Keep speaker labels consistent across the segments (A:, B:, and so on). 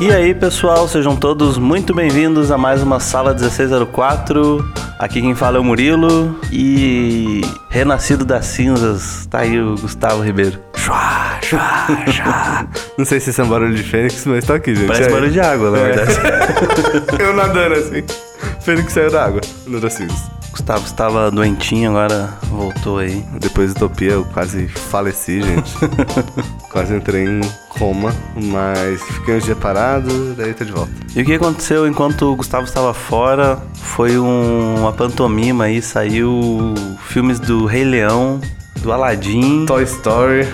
A: E aí, pessoal, sejam todos muito bem-vindos a mais uma Sala 1604. Aqui quem fala é o Murilo e renascido das cinzas, tá aí o Gustavo Ribeiro.
B: Chua, chua, chua. Não sei se isso é um barulho de fênix, mas tá aqui, gente.
A: Parece
B: Aí.
A: barulho de água, na
B: É.
A: verdade.
B: Eu nadando assim. Fênix saiu da água, no das cinzas.
A: Gustavo estava doentinho, agora voltou aí.
B: Depois da Utopia eu quase faleci, gente. quase entrei em coma, mas fiquei uns dias parado, daí tô de volta.
A: E o que aconteceu enquanto o Gustavo estava fora foi um- uma pantomima aí, saiu filmes do Rei Leão, do Aladdin,
B: Toy Story,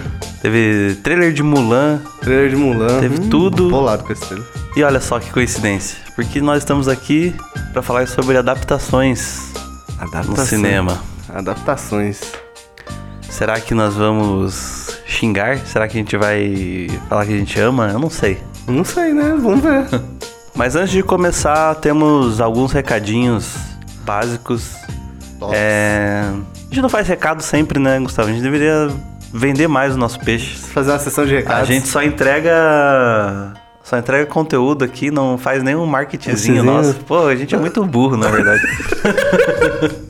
A: teve trailer de Mulan,
B: trailer de Mulan.
A: Teve
B: Hum,
A: tudo.
B: Bolado com esse trailer.
A: E olha só que coincidência, porque nós estamos aqui para falar sobre adaptações no
B: Adaptação.
A: cinema.
B: Adaptações.
A: Será que nós vamos xingar? Será que a gente vai falar que a gente ama? Eu não sei.
B: Não sei, né? Vamos ver.
A: Mas antes de começar, temos alguns recadinhos básicos. É... A gente não faz recado sempre, né, Gustavo? A gente deveria vender mais o nosso peixe.
B: Fazer uma sessão de recados.
A: A gente só entrega. Só entrega conteúdo aqui, não faz nenhum marketingzinho nosso. Pô, a gente é muito burro, na verdade.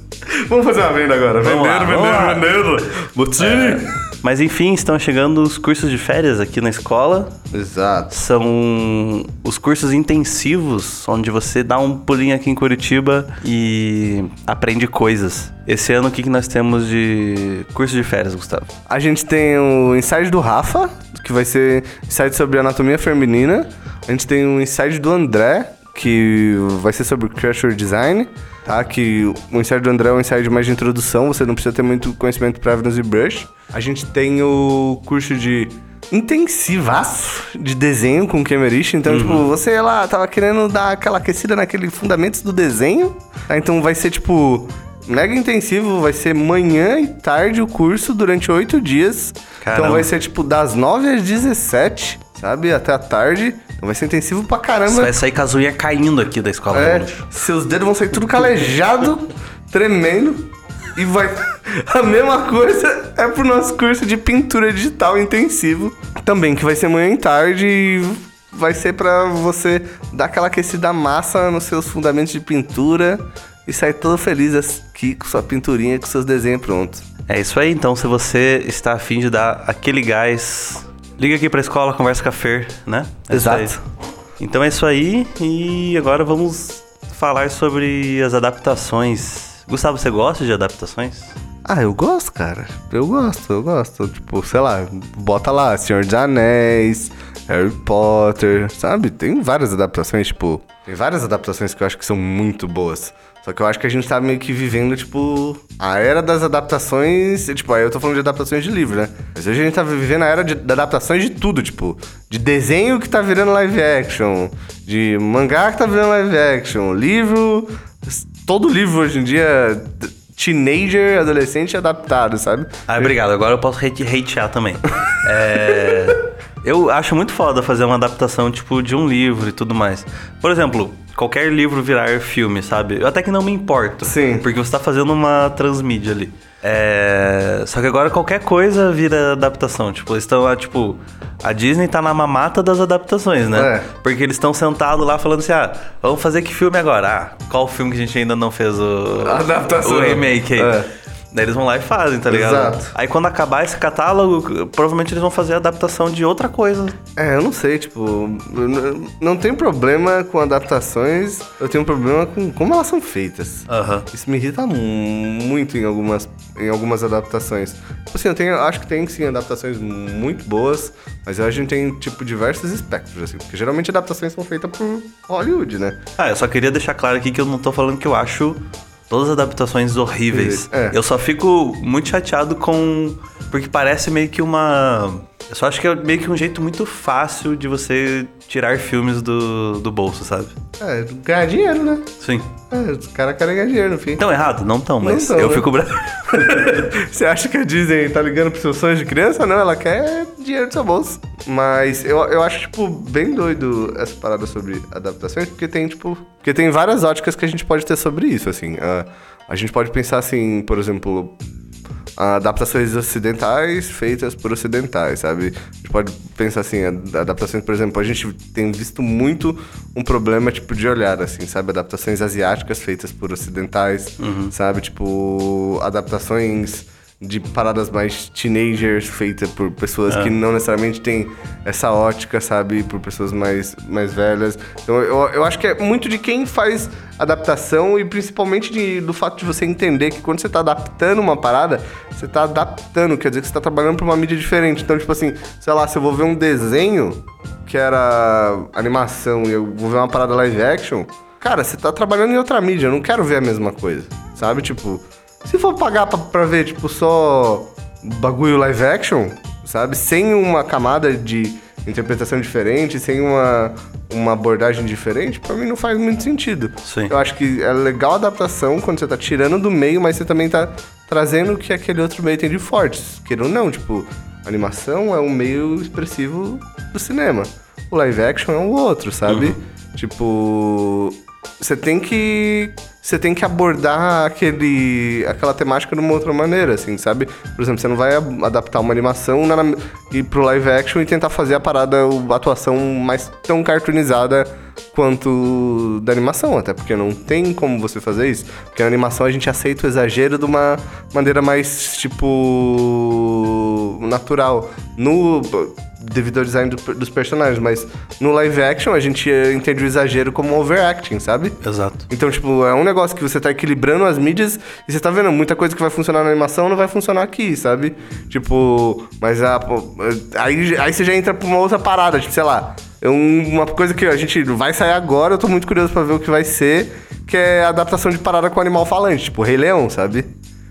B: Vamos fazer uma venda agora.
A: Vamos lá,
B: vendendo,
A: vamos lá.
B: vendendo, vendendo. Botini.
A: Mas enfim, estão chegando os cursos de férias aqui na escola.
B: Exato.
A: São os cursos intensivos, onde você dá um pulinho aqui em Curitiba e aprende coisas. Esse ano, o que, que nós temos de curso de férias, Gustavo?
B: A gente tem o insight do Rafa, que vai ser insight sobre anatomia feminina. A gente tem o insight do André, que vai ser sobre creature design, tá? Que o insight do André é um insight mais de introdução, você não precisa ter muito conhecimento prévio no ZBrush. A gente tem o curso de intensivaço de desenho com Kemerich. Então, tipo, você lá tava querendo dar aquela aquecida naquele fundamentos do desenho. Tá? Então vai ser tipo mega intensivo, vai ser manhã e tarde o curso durante oito dias.
A: Caramba.
B: Então vai ser tipo das 9 às 17, sabe? Até a tarde. Então vai ser intensivo pra
A: Você
B: caramba.
A: vai sair com as unhas caindo aqui da escola.
B: É, seus dedos vão sair tudo calejado, tremendo. E vai. A mesma coisa é pro nosso curso de pintura digital intensivo. Também, que vai ser manhã e tarde e vai ser pra você dar aquela aquecida massa nos seus fundamentos de pintura e sair todo feliz aqui com sua pinturinha, com seus desenhos prontos.
A: É isso aí, então se você está afim de dar aquele gás, liga aqui pra escola, conversa com a Fer, né? É
B: Exato.
A: Então é isso aí, e agora vamos falar sobre as adaptações. Gustavo, você gosta de adaptações?
B: Ah, eu gosto, cara. Eu gosto, eu gosto. Tipo, sei lá, bota lá, Senhor dos Anéis, Harry Potter, sabe? Tem várias adaptações, tipo. Tem várias adaptações que eu acho que são muito boas. Só que eu acho que a gente tá meio que vivendo, tipo, a era das adaptações. Tipo, aí eu tô falando de adaptações de livro, né? Mas hoje a gente tá vivendo a era de, de adaptações de tudo, tipo, de desenho que tá virando live action, de mangá que tá virando live action, livro. Todo livro hoje em dia teenager, adolescente adaptado, sabe?
A: Ah, obrigado. Agora eu posso hate, hatear também. É, eu acho muito foda fazer uma adaptação, tipo, de um livro e tudo mais. Por exemplo, qualquer livro virar filme, sabe? Eu até que não me importo.
B: Sim.
A: Porque você tá fazendo uma transmídia ali. É, Só que agora qualquer coisa vira adaptação. Tipo, eles estão lá, tipo... A Disney tá na mamata das adaptações, né?
B: É.
A: Porque eles estão sentados lá falando assim, ah, vamos fazer que filme agora? Ah, qual filme que a gente ainda não fez o...
B: A adaptação.
A: O remake aí.
B: É.
A: Daí eles vão lá e fazem, tá ligado?
B: Exato.
A: Aí quando acabar esse catálogo, provavelmente eles vão fazer a adaptação de outra coisa.
B: É, eu não sei, tipo, não tem problema com adaptações, eu tenho um problema com como elas são feitas.
A: Aham.
B: Isso me irrita mu- muito em algumas, em algumas adaptações. Tipo Assim, eu tenho, acho que tem sim adaptações muito boas, mas eu acho que tem, tipo, diversos espectros, assim. Porque geralmente adaptações são feitas por Hollywood, né?
A: Ah, eu só queria deixar claro aqui que eu não tô falando que eu acho todas as adaptações horríveis.
B: É.
A: Eu só fico muito chateado com. Porque parece meio que uma. Eu só acho que é meio que um jeito muito fácil de você tirar filmes do, do bolso, sabe?
B: É, ganhar dinheiro, né?
A: Sim.
B: É, os caras querem ganhar dinheiro, no fim.
A: Tão errado? Não tão, mas
B: tão,
A: eu
B: né?
A: fico bravo.
B: Você acha que a Disney tá ligando pros seus sonhos de criança? Não, ela quer dinheiro do seu bolso. Mas eu, eu acho, tipo, bem doido essa parada sobre adaptações, porque tem, tipo. Porque tem várias óticas que a gente pode ter sobre isso, assim. Ah, a gente pode pensar assim, por exemplo. Adaptações ocidentais feitas por ocidentais, sabe? A gente pode pensar assim, adaptações, por exemplo, a gente tem visto muito um problema tipo de olhar, assim, sabe? Adaptações asiáticas feitas por ocidentais, uhum. sabe? Tipo, adaptações de paradas mais teenagers feitas por pessoas é. que não necessariamente têm essa ótica, sabe? Por pessoas mais, mais velhas. Então eu, eu acho que é muito de quem faz adaptação e principalmente de, do fato de você entender que quando você está adaptando uma parada, você está adaptando, quer dizer que você está trabalhando para uma mídia diferente. Então, tipo assim, sei lá, se eu vou ver um desenho que era animação e eu vou ver uma parada live action, cara, você está trabalhando em outra mídia, eu não quero ver a mesma coisa, sabe? Tipo, se for pagar pra, pra ver, tipo, só bagulho live action, sabe? Sem uma camada de interpretação diferente, sem uma, uma abordagem diferente, para mim não faz muito sentido.
A: Sim.
B: Eu acho que é legal a adaptação quando você tá tirando do meio, mas você também tá trazendo o que aquele outro meio tem de fortes. Queira ou não, tipo, animação é um meio expressivo do cinema. O live action é um outro, sabe? Uhum. Tipo, você tem que você tem que abordar aquele, aquela temática de uma outra maneira, assim, sabe? Por exemplo, você não vai adaptar uma animação na, e pro live action e tentar fazer a parada, a atuação mais tão cartoonizada quanto da animação, até porque não tem como você fazer isso. Porque na animação a gente aceita o exagero de uma maneira mais, tipo, natural. No devido ao design do, dos personagens, mas no live action a gente entende o exagero como overacting, sabe?
A: Exato.
B: Então, tipo, é um negócio que você tá equilibrando as mídias e você tá vendo muita coisa que vai funcionar na animação não vai funcionar aqui, sabe? Tipo, mas a, aí, aí você já entra pra uma outra parada, tipo, sei lá. É uma coisa que a gente vai sair agora, eu tô muito curioso para ver o que vai ser, que é a adaptação de parada com animal falante, tipo Rei Leão, sabe?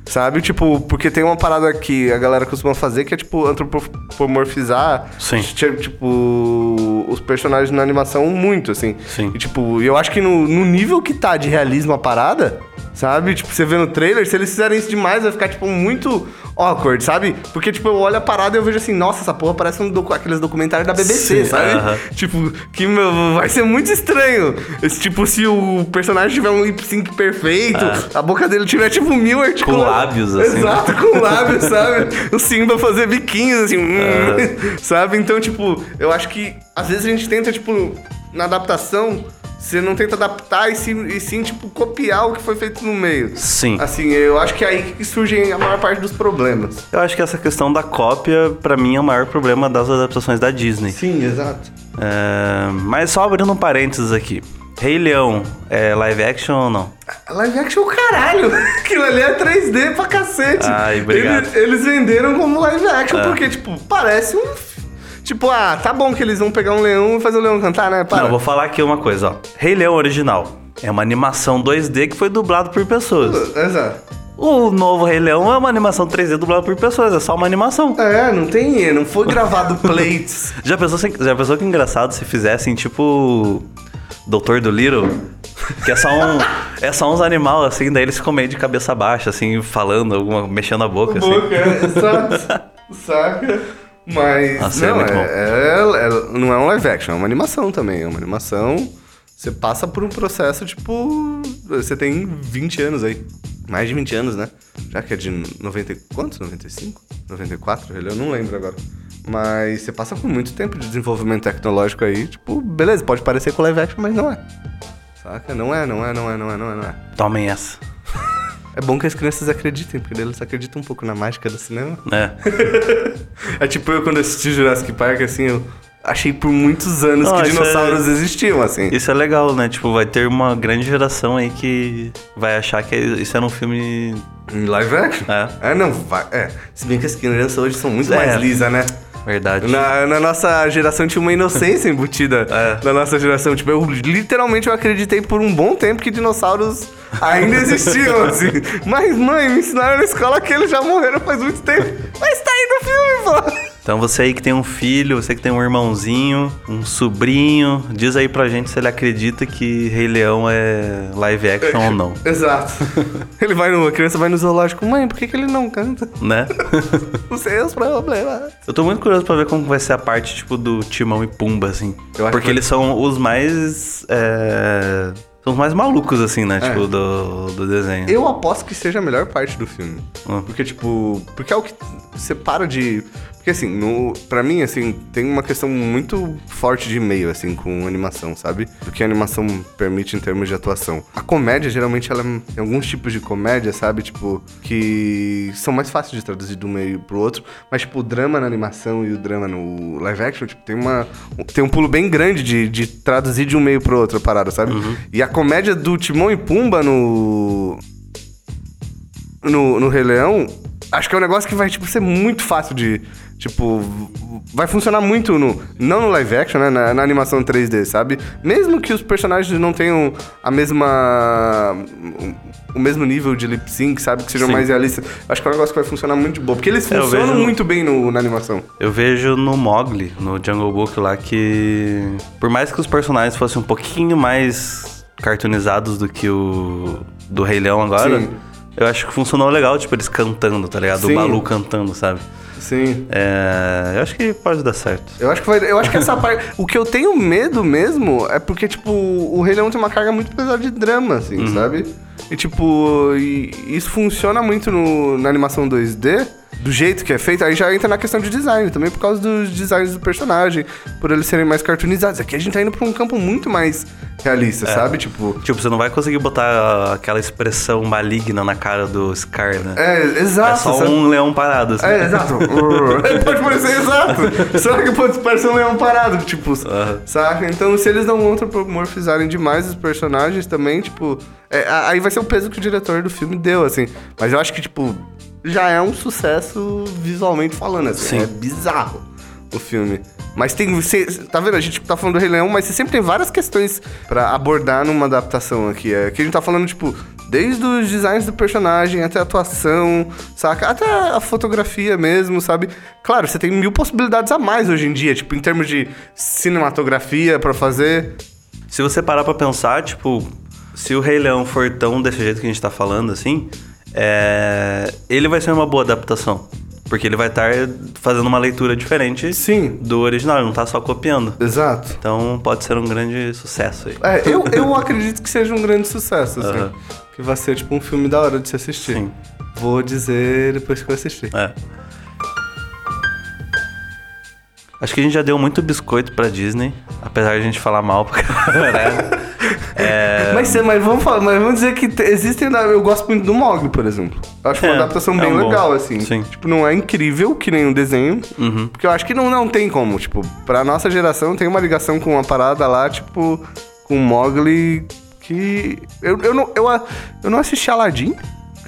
B: Sabe? Tipo, porque tem uma parada que a galera costuma fazer que é, tipo, antropomorfizar.
A: Sim.
B: Tipo, os personagens na animação muito, assim.
A: Sim.
B: E, tipo, eu acho que no, no nível que tá de realismo a parada, sabe? Tipo, você vê no trailer, se eles fizerem isso demais, vai ficar, tipo, muito awkward, sabe? Porque, tipo, eu olho a parada e eu vejo assim, nossa, essa porra parece um docu aqueles documentários da BBC, Sim, sabe? Uh -huh. Tipo, que meu, vai ser muito estranho. Esse, tipo, se o personagem tiver um lip sync perfeito, uh. a boca dele tiver, tipo, mil articulações.
A: Com lábios, assim.
B: Exato, com lábios, sabe? O Simba fazer biquinhos, assim, uh. sabe? Então, tipo, eu acho que às vezes a gente tenta, tipo, na adaptação você não tenta adaptar e sim, e sim, tipo, copiar o que foi feito no meio.
A: Sim.
B: Assim, eu acho que é aí que surgem a maior parte dos problemas.
A: Eu acho que essa questão da cópia, para mim, é o maior problema das adaptações da Disney.
B: Sim, exato.
A: É... Mas só abrindo um parênteses aqui. Rei Leão, é live action ou não?
B: Live action, caralho! Aquilo ali é 3D pra cacete.
A: Ai, obrigado.
B: Eles, eles venderam como live action, é. porque, tipo, parece um Tipo, ah, tá bom que eles vão pegar um leão e fazer o leão cantar, né?
A: Para. Não, vou falar aqui uma coisa, ó. Rei Leão original. É uma animação 2D que foi dublado por pessoas.
B: Exato.
A: O novo Rei Leão é uma animação 3D dublada por pessoas, é só uma animação.
B: É, não tem, não foi gravado plates.
A: já, pensou, já pensou que engraçado se fizessem tipo Doutor do Little? Que é só um. é só uns animais, assim, daí eles comem de cabeça baixa, assim, falando, alguma, mexendo a boca, assim.
B: Boca, exato. Saca? Mas. Nossa, é não, é, é, é, não é um live action, é uma animação também. É uma animação. Você passa por um processo, tipo. Você tem 20 anos aí. Mais de 20 anos, né? Já que é de 90. Quantos? 95? 94? Eu não lembro agora. Mas você passa por muito tempo de desenvolvimento tecnológico aí. Tipo, beleza, pode parecer com live action, mas não é. Saca? Não é, não é, não é, não é, não é, não é.
A: Tomem essa.
B: É bom que as crianças acreditem, porque eles acreditam um pouco na mágica do cinema.
A: É.
B: é tipo eu quando assisti Jurassic Park, assim, eu achei por muitos anos que dinossauros é... existiam, assim.
A: Isso é legal, né? Tipo, vai ter uma grande geração aí que vai achar que isso era um filme.
B: Em live action?
A: É.
B: É, não, vai. É. Se bem que as crianças hoje são muito é. mais lisas, né?
A: Verdade.
B: Na, na, nossa geração tinha uma inocência embutida. É. Na nossa geração. Tipo, eu literalmente eu acreditei por um bom tempo que dinossauros ainda existiam, assim. Mas, mãe, me ensinaram na escola que eles já morreram faz muito tempo. Mas tá aí no filme, pô.
A: Então você aí que tem um filho, você que tem um irmãozinho, um sobrinho, diz aí pra gente se ele acredita que Rei Leão é live action ou não.
B: Exato. Ele vai no, a criança vai no zoológico, mãe, por que, que ele não canta?
A: Né?
B: Os seus problemas.
A: Eu tô muito curioso pra ver como vai ser a parte, tipo, do Timão e Pumba, assim. Porque eles são os mais. É São os mais malucos, assim, né?
B: É.
A: Tipo, do, do desenho.
B: Eu aposto que seja a melhor parte do filme.
A: Hum.
B: Porque, tipo, porque é o que separa de. Porque, assim, no, pra mim, assim, tem uma questão muito forte de meio, assim, com animação, sabe? Do que a animação permite em termos de atuação. A comédia, geralmente, ela tem alguns tipos de comédia, sabe? Tipo, que são mais fáceis de traduzir de um meio pro outro. Mas, tipo, o drama na animação e o drama no live action, tipo, tem uma. Tem um pulo bem grande de, de traduzir de um meio pro outro a parada, sabe? E a comédia do Timão e Pumba no no, no Rei Leão, acho que é um negócio que vai, tipo, ser muito fácil de. Tipo, vai funcionar muito no. Não no live action, né? Na, na animação 3D, sabe? Mesmo que os personagens não tenham a mesma. O mesmo nível de lip sync, sabe? Que sejam
A: Sim.
B: mais realistas. Acho que é um negócio que vai funcionar muito de boa. Porque eles
A: É,
B: funcionam
A: vejo-
B: muito bem no, na animação.
A: Eu vejo no Mogli, no Jungle Book lá, que por mais que os personagens fossem um pouquinho mais cartoonizados do que o do Rei Leão agora,
B: Sim.
A: Eu acho que funcionou legal, tipo, eles cantando, tá ligado?
B: Sim.
A: O Balu cantando, sabe?
B: Sim.
A: É, eu acho que pode dar certo.
B: Eu acho que vai, eu acho que essa parte. O que eu tenho medo mesmo é porque, tipo, o Rei Leão tem uma carga muito pesada de drama, assim,
A: Uhum.
B: sabe? E, tipo, e isso funciona muito no, na animação 2D, do jeito que é feito. Aí já entra na questão de design também, por causa dos designs do personagem, por eles serem mais cartoonizados. Aqui a gente tá indo pra um campo muito mais realista,
A: É.
B: sabe? Tipo.
A: Tipo, você não vai conseguir botar aquela expressão maligna na cara do Scar, né?
B: É, exato.
A: É só
B: sabe?
A: um leão parado, assim.
B: É, exato. pode parecer exato. Só que pode parecer um leão parado, tipo,
A: Aham.
B: saca? Então, se eles não antropomorfizarem demais os personagens também, tipo, é, aí vai ser o peso que o diretor do filme deu, assim. Mas eu acho que, tipo, já é um sucesso visualmente falando, assim.
A: Sim.
B: É bizarro o filme. Mas tem. Você, tá vendo? A gente tá falando do Rei Leão, mas você sempre tem várias questões pra abordar numa adaptação aqui. É, que a gente tá falando, tipo, desde os designs do personagem até a atuação, saca? Até a fotografia mesmo, sabe? Claro, você tem mil possibilidades a mais hoje em dia, tipo, em termos de cinematografia pra fazer.
A: Se você parar pra pensar, tipo, se o Rei Leão for tão desse jeito que a gente tá falando, assim, é... ele vai ser uma boa adaptação. Porque ele vai estar fazendo uma leitura diferente
B: Sim.
A: do original, ele não tá só copiando.
B: Exato.
A: Então pode ser um grande sucesso aí.
B: É, eu, eu acredito que seja um grande sucesso, assim.
A: Aham.
B: Que vai ser, tipo, um filme da hora de se assistir.
A: Sim.
B: Vou dizer depois que eu assistir.
A: É. Acho que a gente já deu muito biscoito pra Disney, apesar de a gente falar mal pra caralho. É,
B: Mas, mas vamos falar, mas vamos dizer que te- existem. Eu gosto muito do Mogli, por exemplo. Eu acho uma
A: É,
B: adaptação
A: é
B: bem
A: um bom.
B: legal, assim.
A: Sim.
B: Tipo, não é incrível que nem um desenho.
A: Uhum.
B: Porque eu acho que não, não tem como. Tipo, pra nossa geração tem uma ligação com uma parada lá, tipo, com o Mogli que. Eu, eu, não, eu, eu não assisti Aladdin,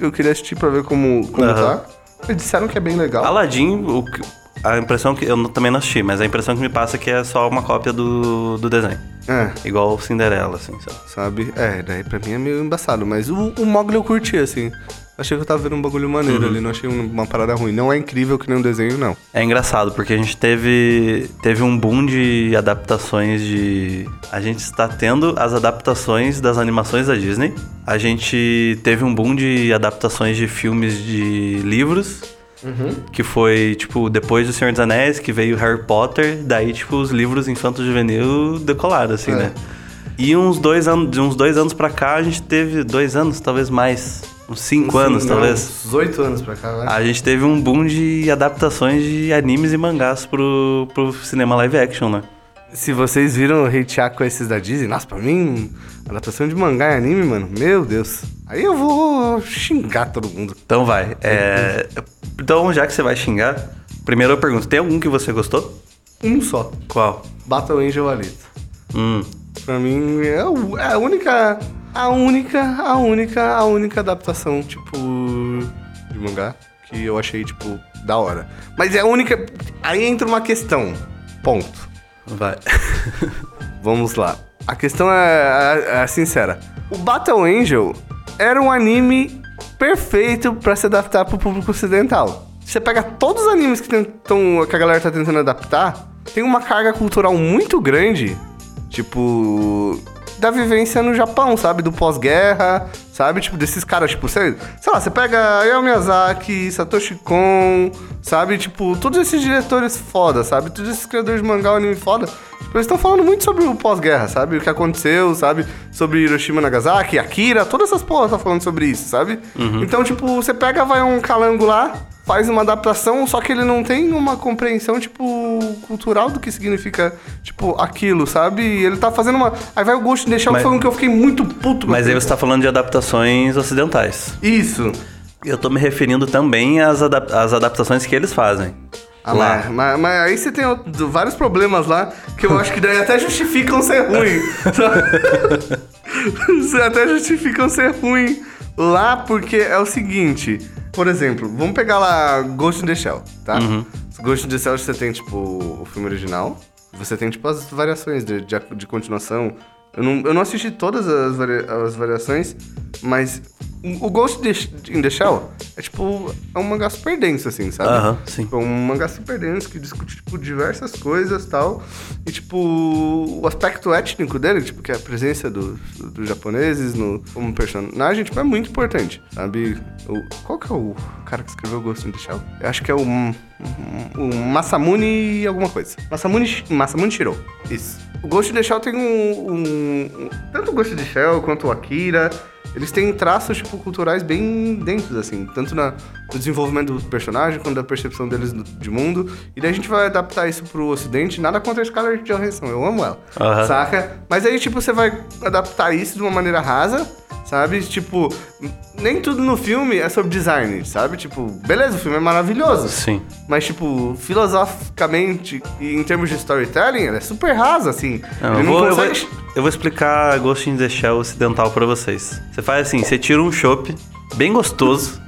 B: eu queria assistir pra ver como, como
A: Aham.
B: tá. Eles disseram que é bem legal.
A: Aladdin, o que- a impressão que. Eu também não assisti, mas a impressão que me passa é que é só uma cópia do, do desenho.
B: É,
A: Igual Cinderela, assim, sabe?
B: sabe? É, daí pra mim é meio embaçado. Mas o, o Mogli eu curti, assim. Achei que eu tava vendo um bagulho maneiro
A: Uhum.
B: ali, não achei um- uma parada ruim. Não é incrível que nem um desenho, não.
A: É engraçado, porque a gente teve, teve um boom de adaptações de. A gente está tendo as adaptações das animações da Disney. A gente teve um boom de adaptações de filmes de livros. Que foi, tipo, depois do Senhor dos Anéis, que veio Harry Potter, daí, tipo, os livros infanto-juvenil decolaram, assim,
B: É.
A: né? E uns dois anos, de uns dois anos pra cá, a gente teve dois anos, talvez mais. Uns cinco anos, talvez.
B: Uns oito anos pra cá, né?
A: A gente teve um boom de adaptações de animes e mangás pro, pro cinema live action, né?
B: Se vocês viram o hatear com esses da Disney, nossa, pra mim, adaptação de mangá e anime, mano, meu Deus. Aí eu vou xingar todo mundo.
A: Então vai. é, Então, já que você vai xingar, primeiro eu pergunto: tem algum que você gostou?
B: Um só.
A: Qual?
B: Battle Angel Alita.
A: Hum.
B: Pra mim é é a única. A única, a única, a única adaptação, tipo, de mangá que eu achei, tipo, da hora. Mas é a única. Aí entra uma questão. Ponto.
A: Vai.
B: Vamos lá. A questão é, é- é sincera. O Battle Angel era um anime perfeito pra se adaptar pro público ocidental. Você pega todos os animes que, tentam, que a galera tá tentando adaptar, tem uma carga cultural muito grande, tipo, da vivência no Japão, sabe? Do pós-guerra, sabe? Tipo, desses caras, tipo, sei, sei lá, você pega Hayao Miyazaki, Satoshi Kon, sabe? Tipo, todos esses diretores foda, sabe? Todos esses criadores de mangá, anime foda, eles estão falando muito sobre o pós-guerra, sabe? O que aconteceu, sabe? Sobre Hiroshima, Nagasaki, Akira, todas essas porras tá falando sobre isso, sabe? Então, tipo, você pega, vai um calango lá, faz uma adaptação, só que ele não tem uma compreensão, tipo, cultural do que significa, tipo, aquilo, sabe? E ele tá fazendo uma. Aí vai o in the Shell,
A: Mas-
B: que foi um que eu fiquei muito puto.
A: Mas aí você tá falando de adaptações ocidentais.
B: Isso.
A: Eu tô me referindo também às, adap- às adaptações que eles fazem.
B: Ah,
A: lá.
B: mas, mas- mas aí você tem outro- vários problemas lá que eu acho que daí até justificam ser ruim. até justificam ser ruim lá porque é o seguinte. Por exemplo, vamos pegar lá Ghost in the Shell, tá? Ghost in the Shell você tem, tipo, o filme original. Você tem, tipo, as variações de, de, de continuação. Eu não, eu não assisti todas as, varia- as variações, mas o Ghost in the Shell é, tipo, é um mangá super denso, assim, sabe?
A: Aham, sim.
B: Tipo, é um mangá super denso que discute, tipo, diversas coisas e tal. E, tipo, o aspecto étnico dele, tipo, que é a presença do- do- dos japoneses no, como personagem, tipo, é muito importante, sabe? O, qual que é o cara que escreveu Ghost in the Shell? Eu acho que é o, o Masamune alguma coisa. Masamune, Masamune Shiro. Isso. O Ghost in the Shell tem um, um- Tanto o Ghost the Shell quanto o Akira... Eles têm traços, tipo, culturais bem densos, assim. Tanto na, no desenvolvimento do personagem, quanto da percepção deles do- de mundo. E daí a gente vai adaptar isso pro ocidente. Nada contra a Scarlett Johansson, eu amo ela.
A: Aham.
B: Saca? Mas aí, tipo, você vai adaptar isso de uma maneira rasa, sabe? Tipo, nem tudo no filme é sobre design, sabe? Tipo, beleza, o filme é maravilhoso.
A: Sim.
B: Mas, tipo, filosoficamente e em termos de storytelling, ela é super rasa, assim.
A: Não,
B: Ele não
A: vou, eu, vou,
B: consegue...
A: eu vou explicar Ghost in the Shell ocidental pra vocês. Você faz assim, você tira um chopp bem gostoso,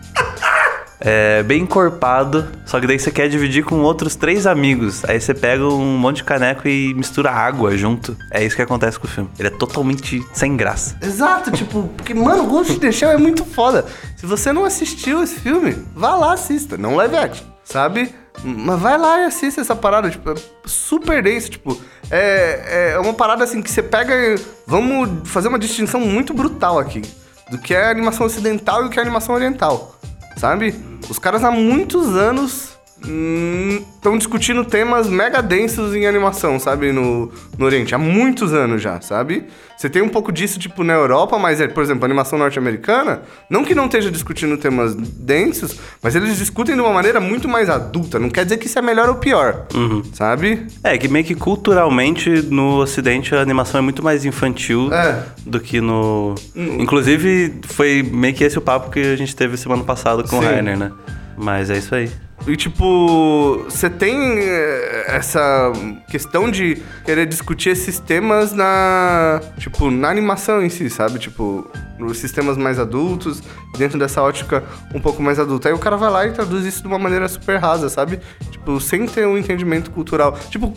A: é, bem encorpado, só que daí você quer dividir com outros três amigos. Aí você pega um monte de caneco e mistura água junto. É isso que acontece com o filme. Ele é totalmente sem graça.
B: Exato, tipo, porque, mano, Ghost in the Shell é muito foda. Se você não assistiu esse filme, vá lá, assista. Não live action, sabe? Mas vai lá e assista essa parada, tipo, é super denso, tipo, é, é uma parada assim que você pega vamos fazer uma distinção muito brutal aqui do que é animação ocidental e o que é animação oriental, sabe? Os caras há muitos anos estão discutindo temas mega densos em animação, sabe? No, no Oriente. Há muitos anos já, sabe? Você tem um pouco disso, tipo, na Europa, mas, é, por exemplo, animação norte-americana, não que não esteja discutindo temas densos, mas eles discutem de uma maneira muito mais adulta. Não quer dizer que isso é melhor ou pior, sabe?
A: É, que meio que culturalmente no ocidente a animação é muito mais infantil
B: É.
A: do que no. Inclusive, foi meio que esse o papo que a gente teve semana passada com o
B: Sim.
A: Rainer, né? Mas é isso aí.
B: E tipo, você tem eh, essa questão de querer discutir esses temas na, tipo, na animação em si, sabe? Tipo, nos sistemas mais adultos, dentro dessa ótica um pouco mais adulta. Aí o cara vai lá e traduz isso de uma maneira super rasa, sabe? Tipo, sem ter um entendimento cultural. Tipo,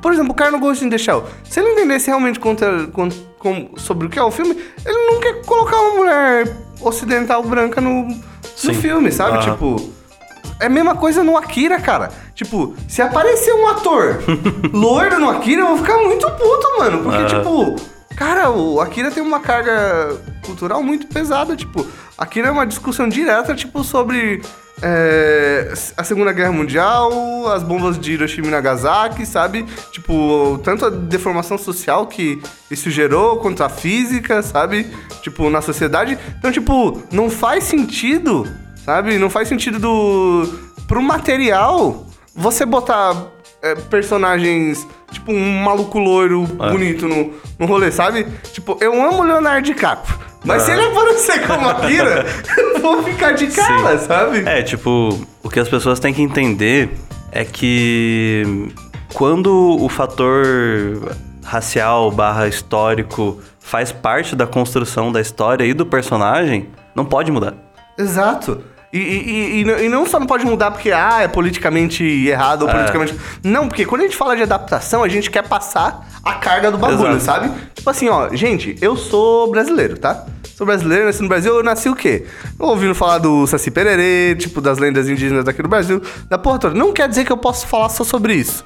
B: por exemplo, o cara no Ghost in the Shell. Se ele entendesse realmente contra, con- com- sobre o que é o filme, ele não quer colocar uma mulher ocidental branca no, no
A: Sim.
B: filme, sabe? Tipo, é a mesma coisa no Akira, cara. Tipo, se aparecer um ator loiro no Akira, eu vou ficar muito puto, mano. Porque,
A: Aham.
B: tipo, cara, o Akira tem uma carga cultural muito pesada. Tipo, Akira é uma discussão direta, tipo, sobre é, a Segunda Guerra Mundial, as bombas de Hiroshima e Nagasaki, sabe? Tipo, tanto a deformação social que isso gerou, quanto a física, sabe? Tipo, na sociedade. Então, tipo, não faz sentido Sabe? Não faz sentido do. Pro material, você botar é, personagens, tipo, um maluco loiro
A: É.
B: bonito no, no rolê, sabe? Tipo, eu amo Leonardo DiCaprio. Mas se
A: Ah.
B: ele aparecer como Akira, eu vou ficar de cara,
A: Sim.
B: sabe?
A: É, tipo, o que as pessoas têm que entender é que quando o fator racial barra histórico faz parte da construção da história e do personagem, não pode mudar.
B: Exato. E, e, e- e não- só não pode mudar porque, ah, é politicamente errado ou
A: É.
B: politicamente. Não, porque quando a gente fala de adaptação, a gente quer passar a carga do bagulho,
A: Exato.
B: sabe? Tipo assim, ó, gente, eu sou brasileiro, tá? Sou brasileiro, nasci no Brasil, eu nasci o quê? Ouvindo falar do Saci Pererê, tipo, das lendas indígenas daqui do Brasil, da porra toda. Não quer dizer que eu posso falar só sobre isso.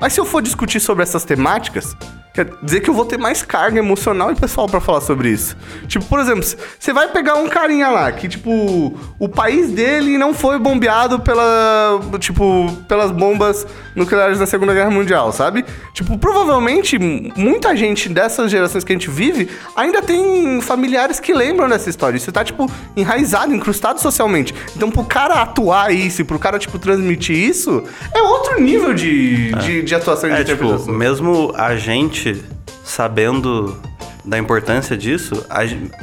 B: Mas se eu for discutir sobre essas temáticas, quer dizer que eu vou ter mais carga emocional e pessoal pra falar sobre isso. Tipo, por exemplo, você vai pegar um carinha lá que, tipo, o país dele não foi bombeado pela, tipo, pelas bombas nucleares da Segunda Guerra Mundial, sabe? Tipo, provavelmente muita gente dessas gerações que a gente vive ainda tem familiares que lembram dessa história. Isso tá, tipo, enraizado, incrustado socialmente. Então, pro cara atuar isso, pro cara, tipo, transmitir isso, é outro nível de,
A: É.
B: de, de atuação e de
A: É, tipo,
B: interpretação.
A: mesmo a gente sabendo da importância disso, a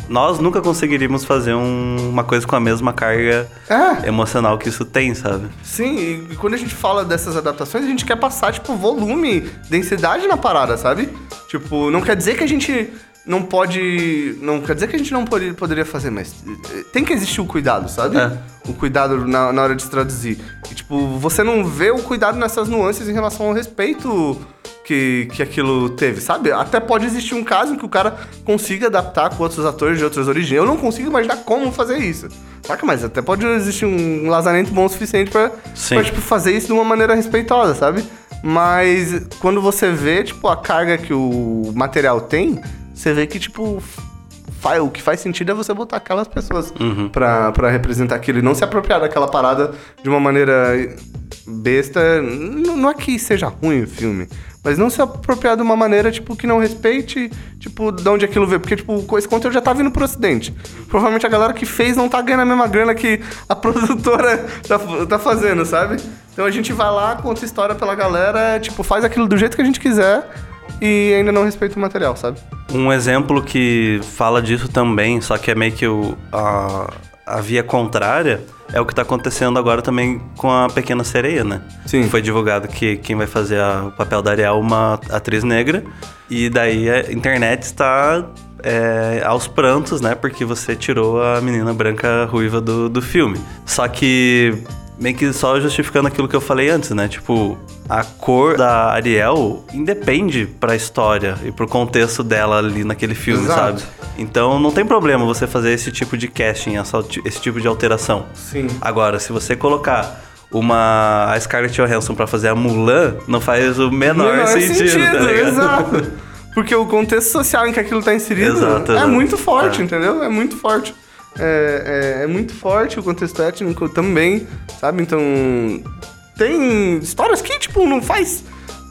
A: nós nunca conseguiríamos fazer um- uma coisa com a mesma carga
B: É.
A: emocional que isso tem, sabe?
B: Sim, e quando a gente fala dessas adaptações, a gente quer passar, tipo, volume, densidade na parada, sabe? Tipo, não quer dizer que a gente não pode. Não quer dizer que a gente não pode, poderia fazer, mas eh, tem que existir o cuidado, sabe?
A: É.
B: O cuidado na, na hora de se traduzir. E, tipo, você não vê o cuidado nessas nuances em relação ao respeito que, que aquilo teve, sabe? Até pode existir um caso em que o cara consiga adaptar com outros atores de outras origens. Eu não consigo imaginar como fazer isso. Saca? Mas até pode existir um lazamento bom o suficiente pra, pra, tipo, fazer isso de uma maneira respeitosa, sabe? Mas quando você vê, tipo, a carga que o material tem, você vê que, tipo, o que faz sentido é você botar aquelas pessoas pra, pra representar aquilo e não se apropriar daquela parada de uma maneira besta. N- Não é que seja ruim o filme, mas não se apropriar de uma maneira, tipo, que não respeite, tipo, de onde aquilo veio. Porque, tipo, esse conteúdo já tá vindo pro ocidente. Provavelmente a galera que fez não tá ganhando a mesma grana que a produtora tá, tá fazendo, sabe? Então a gente vai lá, conta história pela galera, tipo, faz aquilo do jeito que a gente quiser e ainda não respeita o material, sabe?
A: Um exemplo que fala disso também, só que é meio que o, a, a via contrária, é o que tá acontecendo agora também com a Pequena Sereia, né?
B: Sim.
A: Foi divulgado que quem vai fazer a- o papel da Ariel é uma atriz negra, e daí a internet está é, aos prantos, né? Porque você tirou a menina branca ruiva do, do filme. Só que meio que só justificando aquilo que eu falei antes, né? Tipo, a cor da Ariel independe pra história e pro contexto dela ali naquele filme,
B: Exato.
A: sabe? Então não tem problema você fazer esse tipo de casting, essa- esse tipo de alteração.
B: Sim.
A: Agora, se você colocar uma a Scarlett Johansson pra fazer a Mulan, não faz o menor,
B: Menor
A: sentido, tá ligado?
B: exato. Porque o contexto social em que aquilo tá inserido
A: Exato,
B: é
A: exato.
B: muito forte,
A: É.
B: entendeu? É muito forte. É, é- é muito forte o contexto étnico também, sabe? Então, tem histórias que, tipo, não faz...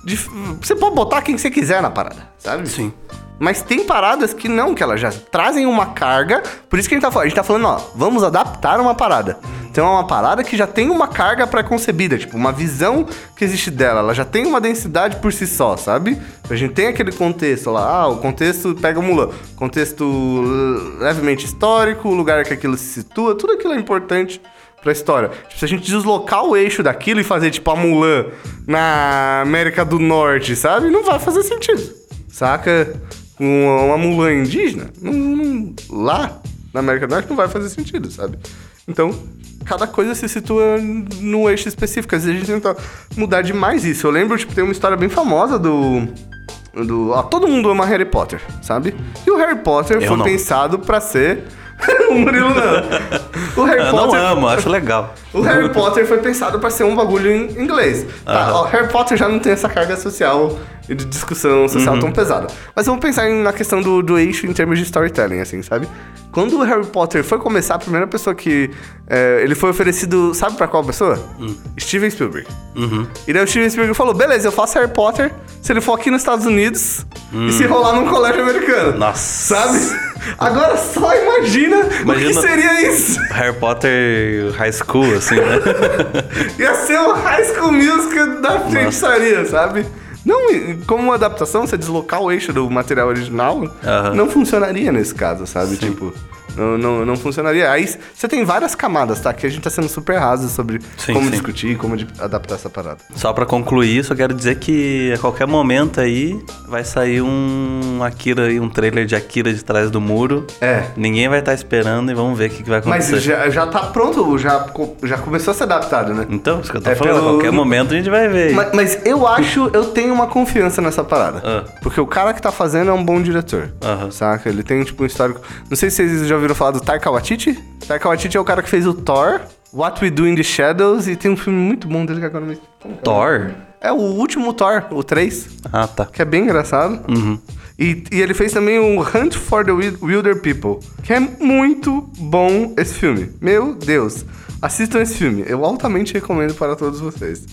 B: dif- Você pode botar quem você quiser na parada, sabe?
A: Sim.
B: Mas tem paradas que não, que elas já trazem uma carga. Por isso que a gente tá falando, a gente tá falando, ó, vamos adaptar uma parada. Então é uma parada que já tem uma carga pré-concebida, tipo, uma visão que existe dela. Ela já tem uma densidade por si só, sabe? A gente tem aquele contexto lá, ah, o contexto pega o Mulan. Contexto levemente histórico, o lugar que aquilo se situa, tudo aquilo é importante pra história. Tipo, se a gente deslocar o eixo daquilo e fazer, tipo, a Mulan na América do Norte, sabe? Não vai fazer sentido. Saca? Uma, uma Mulan indígena, não- não- lá na América do Norte não vai fazer sentido, sabe? Então, cada coisa se situa num eixo específico. Às vezes a gente tenta mudar demais isso. Eu lembro, tipo, tem uma história bem famosa do. do ó, todo mundo ama Harry Potter, sabe? E o Harry Potter
A: Eu
B: foi
A: não.
B: pensado pra ser. o Murilo não. O Harry
A: Eu não
B: Potter.
A: amo, acho legal.
B: O Harry Potter foi pensado pra ser um bagulho em inglês. Tá, ó, Harry Potter já não tem essa carga social e de discussão social
A: Uhum.
B: tão pesada. Mas vamos pensar na questão do, do eixo em termos de storytelling, assim, sabe? Quando o Harry Potter foi começar, a primeira pessoa que. é, ele foi oferecido, sabe pra qual pessoa?
A: Hum.
B: Steven Spielberg.
A: Uhum.
B: E daí o Steven Spielberg falou: beleza, eu faço Harry Potter se ele for aqui nos Estados Unidos e se rolar num colégio americano.
A: Hum. Nossa.
B: Sabe? Agora só imagina, o que
A: Imagina-
B: seria isso.
A: Harry Potter High School, assim, né?
B: Ia ser o High School Musical da feitiçaria, sabe? Não, como uma adaptação, você deslocar o eixo do material original, não funcionaria nesse caso, sabe? Tipo, não, não, não funcionaria. Aí você tem várias camadas, tá? Que a gente tá sendo super raso sobre
A: Sim,
B: como
A: sim.
B: discutir, como adaptar essa parada.
A: Só pra concluir, só quero dizer que a qualquer momento aí vai sair um Akira aí, um trailer de Akira de trás do muro.
B: É.
A: Ninguém vai estar esperando e vamos ver o que, que vai
B: Mas
A: acontecer.
B: já, já tá pronto, já, já começou a ser adaptado, né?
A: Então, isso que eu tô
B: É
A: falando,
B: pelo-
A: a qualquer momento a gente vai ver.
B: Mas, mas eu acho, eu tenho uma confiança nessa parada.
A: Ah.
B: Porque o cara que tá fazendo é um bom diretor.
A: Aham.
B: Saca? Ele tem, tipo, um histórico. Não sei se vocês já ouviram falar do Taika Waititi. Taika Waititi é o cara que fez o Thor. What We Do in the Shadows e tem um filme muito bom dele que agora me.
A: Thor?
B: É o último Thor, o 3,
A: Ah, tá.
B: que é bem engraçado.
A: Uhum.
B: E, e ele fez também o Hunt for the Wil- Wilder People, que é muito bom esse filme. Meu Deus, assistam esse filme. Eu altamente recomendo para todos vocês.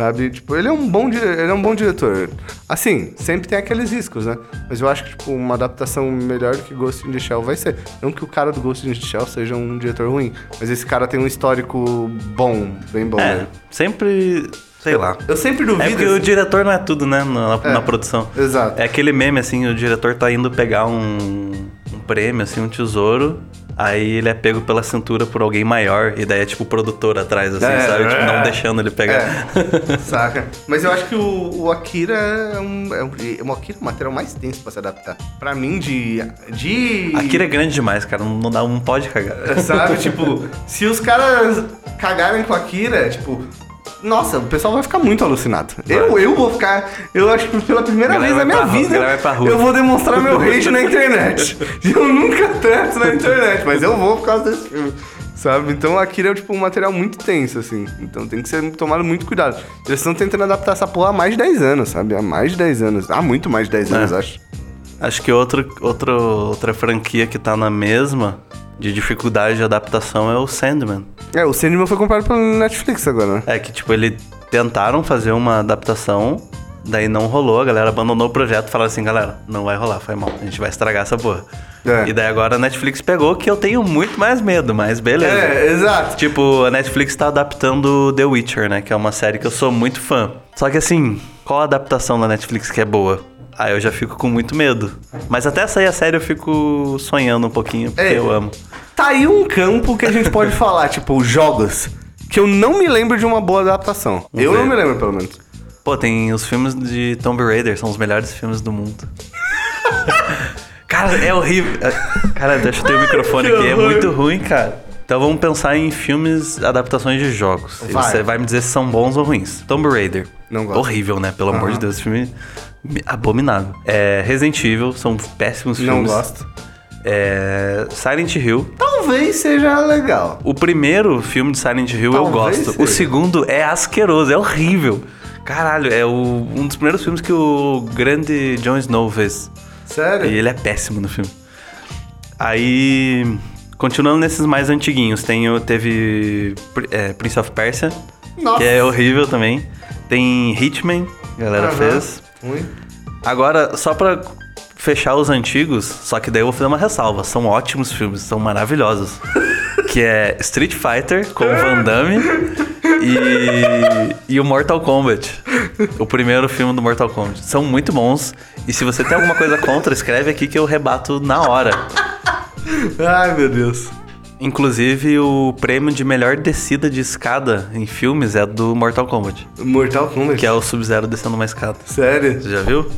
B: Sabe? Tipo, ele é um bom, ele é um bom diretor. Assim, sempre tem aqueles riscos, né? Mas eu acho que, tipo, uma adaptação melhor do que Ghost in the Shell vai ser. Não que o cara do Ghost in the Shell seja um diretor ruim, mas esse cara tem um histórico bom, bem bom,
A: É,
B: né?
A: sempre. Sei lá.
B: Eu sempre
A: É
B: duvido.
A: porque o diretor não é tudo, né? Na,
B: É.
A: na produção.
B: Exato.
A: É aquele meme, assim, o diretor tá indo pegar um, um prêmio, assim, um tesouro. Aí ele é pego pela cintura por alguém maior. E daí é tipo o produtor atrás, assim,
B: É,
A: sabe? Tipo,
B: é.
A: não deixando ele pegar.
B: É, saca? Mas eu acho que o, o Akira é um, é um, é um Akira é o material mais tenso pra se adaptar. Pra mim, de. de
A: Akira é grande demais, cara. Não, não dá, não pode cagar.
B: Sabe? tipo, se os caras cagarem com Akira, tipo. Nossa, o pessoal vai ficar muito alucinado. Eu, eu vou ficar. Eu acho que pela primeira vez na minha vida, eu vou demonstrar meu hate na internet. Eu nunca treto na internet, mas eu vou por causa desse filme. Sabe? Então Akira é tipo um material muito tenso, assim. Então tem que ser tomado muito cuidado. Eles estão tentando adaptar essa porra há mais de 10 anos, sabe? Há mais de 10 anos. Há muito mais de 10 anos,
A: É.
B: acho.
A: Acho que outro, outro, outra franquia que tá na mesma de dificuldade de adaptação é o Sandman.
B: É, o Sandman foi comprado pela Netflix agora, né?
A: É que, tipo, eles tentaram fazer uma adaptação, daí não rolou, a galera abandonou o projeto e falaram assim, galera, não vai rolar, foi mal, a gente vai estragar essa porra.
B: É.
A: E daí agora a Netflix pegou que eu tenho muito mais medo, mas beleza.
B: É, exato.
A: Tipo, a Netflix tá adaptando The Witcher, né? Que é uma série que eu sou muito fã. Só que assim, qual a adaptação da Netflix que é boa? Aí eu já fico com muito medo. Mas até sair a série eu fico sonhando um pouquinho, porque
B: É.
A: eu amo.
B: Tá aí um campo que a gente pode falar, tipo, jogos. Que eu não me lembro de uma boa adaptação. Eu não me lembro, pelo menos.
A: Pô, tem os filmes de Tomb Raider, são os melhores filmes do mundo. cara, é horrível. Cara, deixa eu ter o microfone aqui, é muito ruim, cara. Então vamos pensar em filmes, adaptações de jogos.
B: Vai.
A: você vai me dizer se são bons ou ruins. Tomb Raider.
B: Não gosto.
A: Horrível, né? Pelo amor de Deus, esse filme abominável. É, Resident Evil, são péssimos
B: Não
A: filmes.
B: gosto.
A: É, Silent Hill.
B: Talvez seja legal.
A: O primeiro filme de Silent Hill eu
B: Talvez
A: gosto.
B: seja.
A: O segundo é asqueroso, é horrível. Caralho, é o- um dos primeiros filmes que o grande Jon Snow fez.
B: Sério?
A: E ele é péssimo no filme. Aí, continuando nesses mais antiguinhos, tem, teve é, Prince of Persia,
B: Nossa.
A: que é horrível também. Tem Hitman, que a galera
B: Aham.
A: fez.
B: Ruim.
A: Agora, só pra fechar os antigos, só que daí eu vou fazer uma ressalva. São ótimos filmes, são maravilhosos. que é Street Fighter com Van Damme e, e o Mortal Kombat. O primeiro filme do Mortal Kombat. São muito bons. E se você tem alguma coisa contra, escreve aqui que eu rebato na hora.
B: Ai, meu Deus.
A: Inclusive, o prêmio de melhor descida de escada em filmes é do Mortal Kombat.
B: Mortal Kombat.
A: Que é o Sub-Zero descendo uma escada.
B: Sério?
A: Você já viu?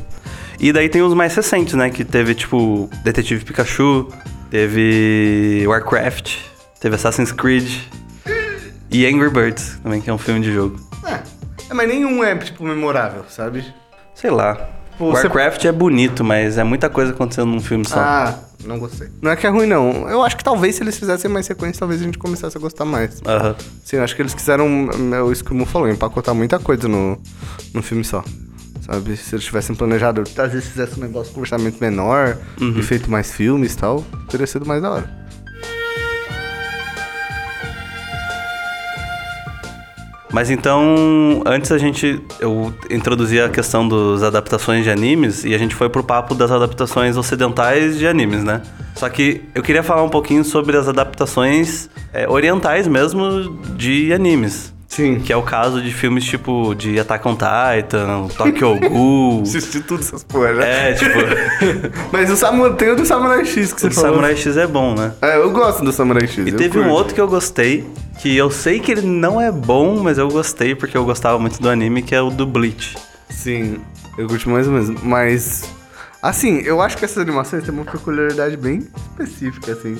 A: E daí tem os mais recentes, né? Que teve, tipo, Detetive Pikachu, teve Warcraft, teve Assassin's Creed e Angry Birds, também, que é um filme de jogo.
B: É. É, mas nenhum é, tipo, memorável, sabe?
A: Sei lá.
B: Pô, você-
A: Warcraft é bonito, mas é muita coisa acontecendo num filme só.
B: Ah, não gostei. Não é que é ruim, não. Eu acho que talvez se eles fizessem mais sequência, talvez a gente começasse a gostar mais.
A: Aham.
B: Sim, eu acho que eles quiseram, é isso que o Mu falou, empacotar muita coisa no, no filme só. Sabe? Se eles tivessem planejado, às vezes fizesse um negócio com orçamento menor e feito mais filmes e tal, teria sido mais da hora.
A: Mas então, antes a gente. Eu introduzi a questão das adaptações de animes e a gente foi pro papo das adaptações ocidentais de animes, né? Só que eu queria falar um pouquinho sobre as adaptações é, orientais mesmo de animes.
B: Sim.
A: Que é o caso de filmes tipo de Attack on Titan, Tokyo Ghoul.
B: Assisti tudo essas porra, né?
A: é, tipo.
B: Mas o Samurai, tem o do Samurai X que você
A: o
B: falou.
A: Samurai X é bom, né?
B: É, eu gosto do Samurai X.
A: E teve um
B: curto.
A: outro que eu gostei, que eu sei que ele não é bom, mas eu gostei porque eu gostava muito do anime, que é o do Bleach.
B: Sim, eu curto mais ou menos. Mas, assim, eu acho que essas animações têm uma peculiaridade bem específica, assim.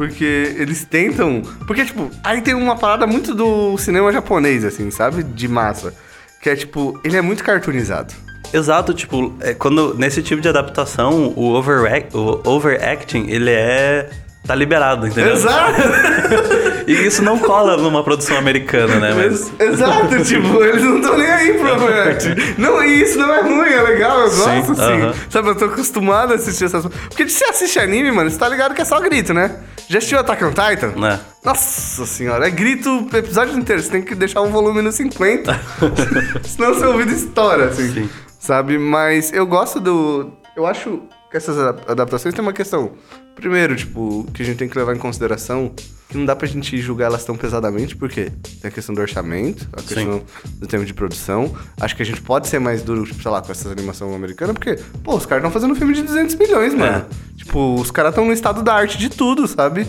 B: Porque eles tentam. Porque, tipo, aí tem uma parada muito do cinema japonês, assim, sabe? De massa. Que é, tipo, ele é muito cartoonizado.
A: Exato, tipo, é, quando nesse tipo de adaptação, o, overact, o overacting, ele é tá liberado, entendeu?
B: Exato!
A: E isso não cola numa produção americana, né? Mas.
B: Exato, tipo, eles não estão nem aí pro Overreact. Não, e isso não é ruim, é legal, eu
A: Sim,
B: gosto, assim.
A: aham.
B: Sabe, eu tô acostumado a assistir essas Porque se você assiste anime, mano, você tá ligado que é só grito, né? Já assistiu Attack on Titan?
A: Né?
B: Nossa senhora, é grito o episódio inteiro. Você tem que deixar o volume no 50. senão seu ouvido estoura, assim.
A: Sim.
B: Sabe? Mas eu gosto do. Eu acho que essas adap- adaptações têm uma questão. Primeiro, tipo, que a gente tem que levar em consideração que não dá pra gente julgar elas tão pesadamente, porque tem a questão do orçamento, a questão do tempo de produção. Acho que a gente pode ser mais duro, tipo, sei lá, com essa animação americana, porque, pô, os caras estão fazendo um filme de 200 milhões, mano. Tipo, os caras estão no estado da arte de tudo, sabe?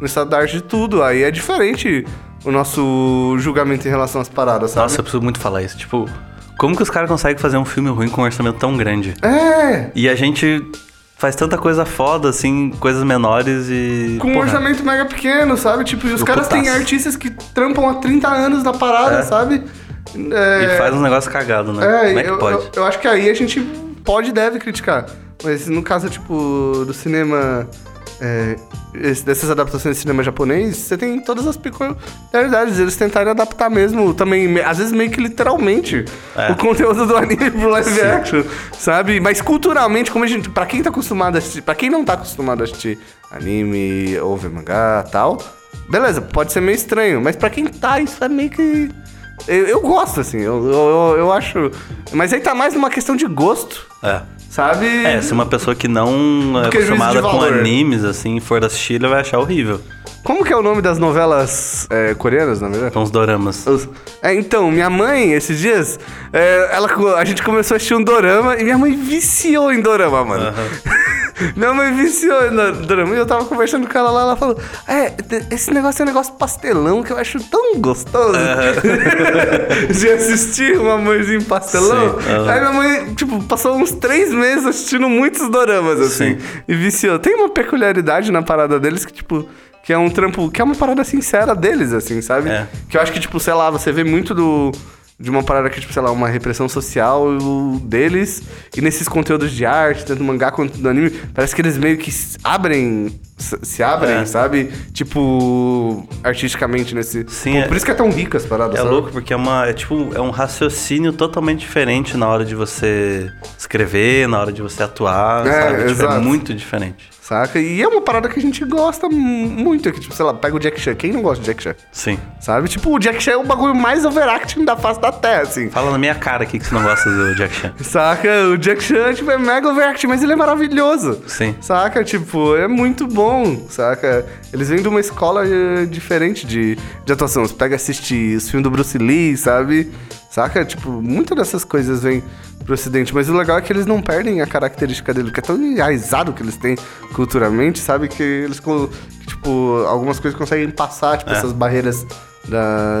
B: No estado da arte de tudo. Aí é diferente o nosso julgamento em relação às paradas, sabe?
A: Nossa, eu preciso muito falar isso. Tipo, como que os caras conseguem fazer um filme ruim com um orçamento tão grande?
B: É!
A: E a gente faz tanta coisa foda, assim, coisas menores e.
B: Com um
A: porra,
B: orçamento mega pequeno, sabe? Tipo, e os
A: Do
B: caras têm
A: putaço.
B: artistas que trampam há 30 anos na parada,
A: É.
B: sabe? É,
A: E faz um negócio cagado, né?
B: é,
A: Como é que
B: eu,
A: pode?
B: Eu, eu acho que aí a gente pode e deve criticar. Mas no caso, tipo, do cinema. É, dessas adaptações de cinema japonês, você tem todas as peculiaridades. Eles tentarem adaptar mesmo, também, às vezes meio que literalmente,
A: É.
B: o conteúdo do anime pro live action, sabe? Mas culturalmente, como a gente. Pra quem tá acostumado a assistir. Pra quem não tá acostumado a assistir anime ou ver mangá tal, beleza, pode ser meio estranho. Mas pra quem tá, isso é meio que. Eu, eu gosto, assim, eu, eu, eu- eu acho. Mas aí tá mais numa questão de gosto,
A: É.
B: sabe?
A: É, se uma pessoa que não é acostumada com animes, assim, for assistir, ele vai achar horrível.
B: Como que é o nome das novelas é, coreanas, na verdade?
A: São os doramas.
B: Os- É, então, minha mãe, esses dias, é, ela, a gente começou a assistir um dorama e minha mãe viciou em dorama, mano. minha mãe viciou em do- dorama. E eu tava conversando com ela lá, ela falou: É, esse negócio é um negócio pastelão que eu acho tão gostoso. De assistir um amorzinho pastelão.
A: Sim.
B: Aí minha mãe, tipo, passou uns três meses assistindo muitos doramas, assim.
A: Sim.
B: E viciou. Tem uma peculiaridade na parada deles que, tipo. Que é um trampo, que é uma parada sincera deles, assim, sabe?
A: É.
B: Que eu acho que, tipo, sei lá, você vê muito do. De uma parada que, tipo, sei lá, uma repressão social deles. E nesses conteúdos de arte, tanto do mangá quanto do anime, parece que eles meio que se abrem. Se abrem,
A: É.
B: sabe? Tipo, artisticamente nesse.
A: Sim,
B: Pô,
A: é-
B: Por isso que é tão rica as paradas,
A: É
B: sabe?
A: louco porque é uma é tipo é um raciocínio totalmente diferente na hora de você escrever, na hora de você atuar,
B: É,
A: sabe? Tipo, é muito diferente.
B: Saca? E é uma parada que a gente gosta mu- muito. Que, tipo, sei lá, pega o Jack Chan. Quem não gosta de Jack Chan?
A: Sim.
B: Sabe? Tipo, o Jack Chan é o bagulho mais overacting da face da Terra, assim.
A: Fala na minha cara aqui que você não gosta do Jack Chan.
B: Saca? O Jack Chan, tipo, é mega overacting, mas ele é maravilhoso.
A: Sim.
B: Saca? Tipo, é muito bom, saca? Eles vêm de uma escola eh, diferente de, de atuação. Você pega e assiste os filmes do Bruce Lee, sabe? Saca? Tipo, muitas dessas coisas vêm pro ocidente. Mas o legal é que eles não perdem a característica dele, porque é tão enraizado que eles têm culturalmente, sabe? Que eles, que, tipo, algumas coisas conseguem passar, tipo,
A: É.
B: essas barreiras da,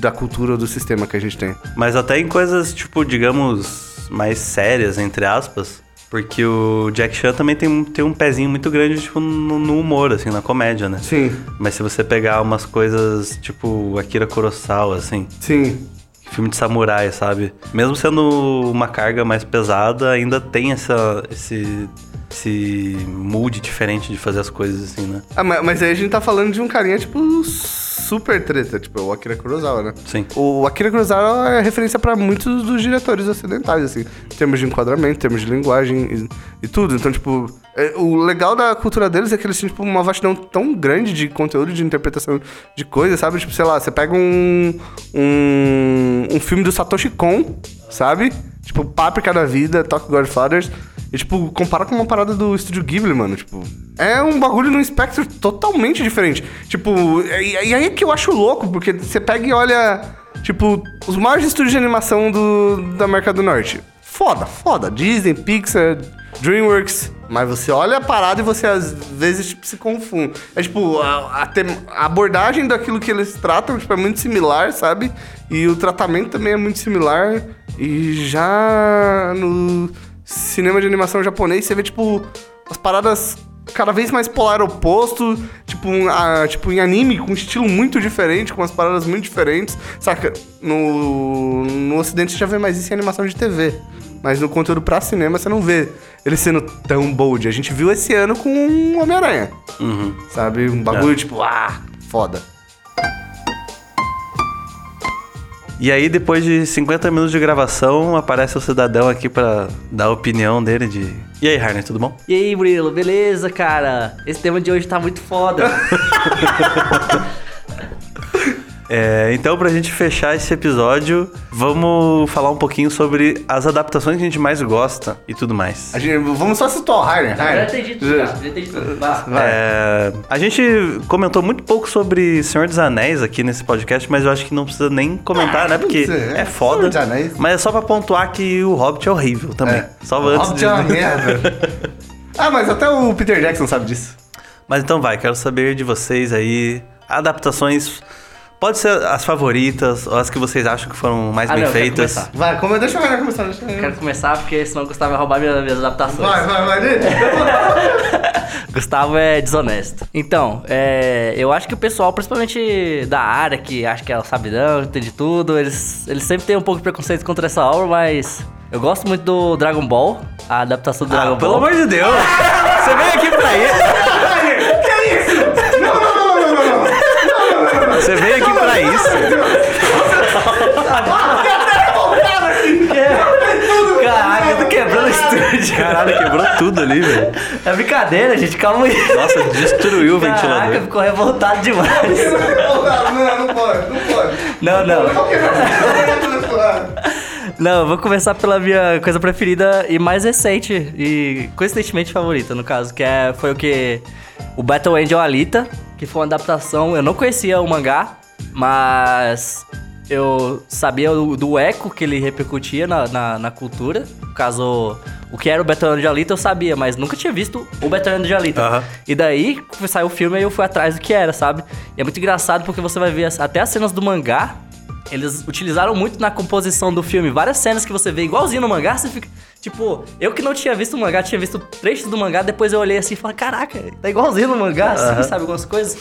B: da cultura do sistema que a gente tem.
A: Mas até em coisas, tipo, digamos, mais sérias, entre aspas. Porque o Jack Chan também tem, um- tem um pezinho muito grande, tipo, no, no humor, assim, na comédia, né?
B: Sim,
A: Mas se você pegar umas coisas, tipo, Akira Kurosawa, assim,
B: sim.
A: Filme de samurai, sabe? Mesmo sendo uma carga mais pesada, ainda tem essa, esse, esse mood diferente de fazer as coisas, assim, né?
B: Ah, ma- mas aí a gente tá falando de um carinha, tipo, super treta, tipo, o Akira Kurosawa, né?
A: Sim.
B: O Akira Kurosawa é referência pra muitos dos diretores ocidentais, assim, em termos de enquadramento, em termos de linguagem e, e tudo. Então, tipo, é- o legal da cultura deles é que eles têm, tipo, uma vastidão tão grande de conteúdo, de interpretação de coisas, sabe? Tipo, sei lá, você pega um, um, um filme do Satoshi Kon, sabe? Tipo, Páprica da Vida, Talk Godfathers, e, tipo, compara com uma parada do Estúdio Ghibli, mano, tipo... É um bagulho num espectro totalmente diferente. Tipo, e, e aí é que eu acho louco, porque você pega e olha... Tipo, os maiores estúdios de animação do, da América do Norte. Foda, foda. Disney, Pixar, DreamWorks. Mas você olha a parada e você às vezes tipo, se confunde. É tipo, a, a tem- a abordagem daquilo que eles tratam tipo, é muito similar, sabe? E o tratamento também é muito similar. E já no cinema de animação japonês, você vê, tipo, as paradas cada vez mais polar oposto, tipo, um, ah, tipo em anime, com um estilo muito diferente, com umas paradas muito diferentes. Saca? No, no ocidente você já vê mais isso em animação de TV. mas no conteúdo pra cinema você não vê ele sendo tão bold. A gente viu esse ano com Homem-Aranha.
A: Uhum.
B: Sabe? Um bagulho tipo, ah, foda.
A: E aí, depois de 50 minutos de gravação, aparece o cidadão aqui pra dar a opinião dele de. E aí, Harner, tudo bom?
C: E aí, Murilo, beleza, cara? Esse tema de hoje tá muito foda.
A: É, então, pra gente fechar esse episódio, vamos falar um pouquinho sobre as adaptações que a gente mais gosta e tudo mais.
B: A gente, vamos só situar o Harner.
C: já entendi tudo, já, já. Vai.
A: É, a gente comentou muito pouco sobre Senhor dos Anéis aqui nesse podcast, mas eu acho que não precisa nem comentar, né? Porque
B: é
A: é foda.
B: Senhor dos Anéis.
A: Mas é só pra pontuar que o Hobbit é horrível também.
B: É.
A: Só
B: O
A: antes
B: Hobbit
A: de...
B: é uma merda. ah, mas até o Peter Jackson sabe disso.
A: Mas então vai, quero saber de vocês aí. Adaptações. Pode ser as favoritas, ou as que vocês acham que foram mais
C: Ah,
A: bem
C: não, eu quero
A: feitas.
C: começar.
B: Vai, como, deixa Harner começar. Deixa eu...
C: Quero começar porque senão o Gustavo vai roubar minha- minhas adaptações.
B: Vai, vai, vai.
C: Gustavo é desonesto. Então, é, eu acho que o pessoal, principalmente da área, que acha que é o sabidão, entende tudo, eles, eles sempre têm um pouco de preconceito contra essa obra, mas eu gosto muito do Dragon Ball, a adaptação do Dragon
A: Ah, pelo
C: Ball.
A: amor de Deus! Você veio aqui pra isso!
B: que isso? Não, não, não, não, não, não, não.
A: Você veio aqui
C: Caraca, tô quebrando o estúdio.
A: Caralho, quebrou tudo ali, velho.
C: É brincadeira, gente, calma aí.
A: Nossa, destruiu o
C: Caraca,
A: ventilador.
C: ficou revoltado demais.
B: Não, não pode, não pode.
C: Não, não.
B: Não,
C: Não, eu vou começar pela minha coisa preferida e mais recente e coincidentemente favorita, no caso, que é, foi o que o Battle Angel Alita, que foi uma adaptação, eu não conhecia o mangá, mas eu sabia do, do eco que ele repercutia na, na, na cultura. No caso, o que era o Battle Angel Alita eu sabia, mas nunca tinha visto o Battle Angel Alita.
A: Aham.
C: E daí, saiu o filme e eu fui atrás do que era, sabe? E é muito engraçado porque você vai ver as- até as cenas do mangá, eles utilizaram muito na composição do filme. Várias cenas que você vê igualzinho no mangá, você fica. Tipo, eu que não tinha visto o mangá, tinha visto trechos do mangá, depois eu olhei assim e falei, caraca, tá igualzinho no mangá, assim,
A: Aham.
C: sabe, algumas coisas.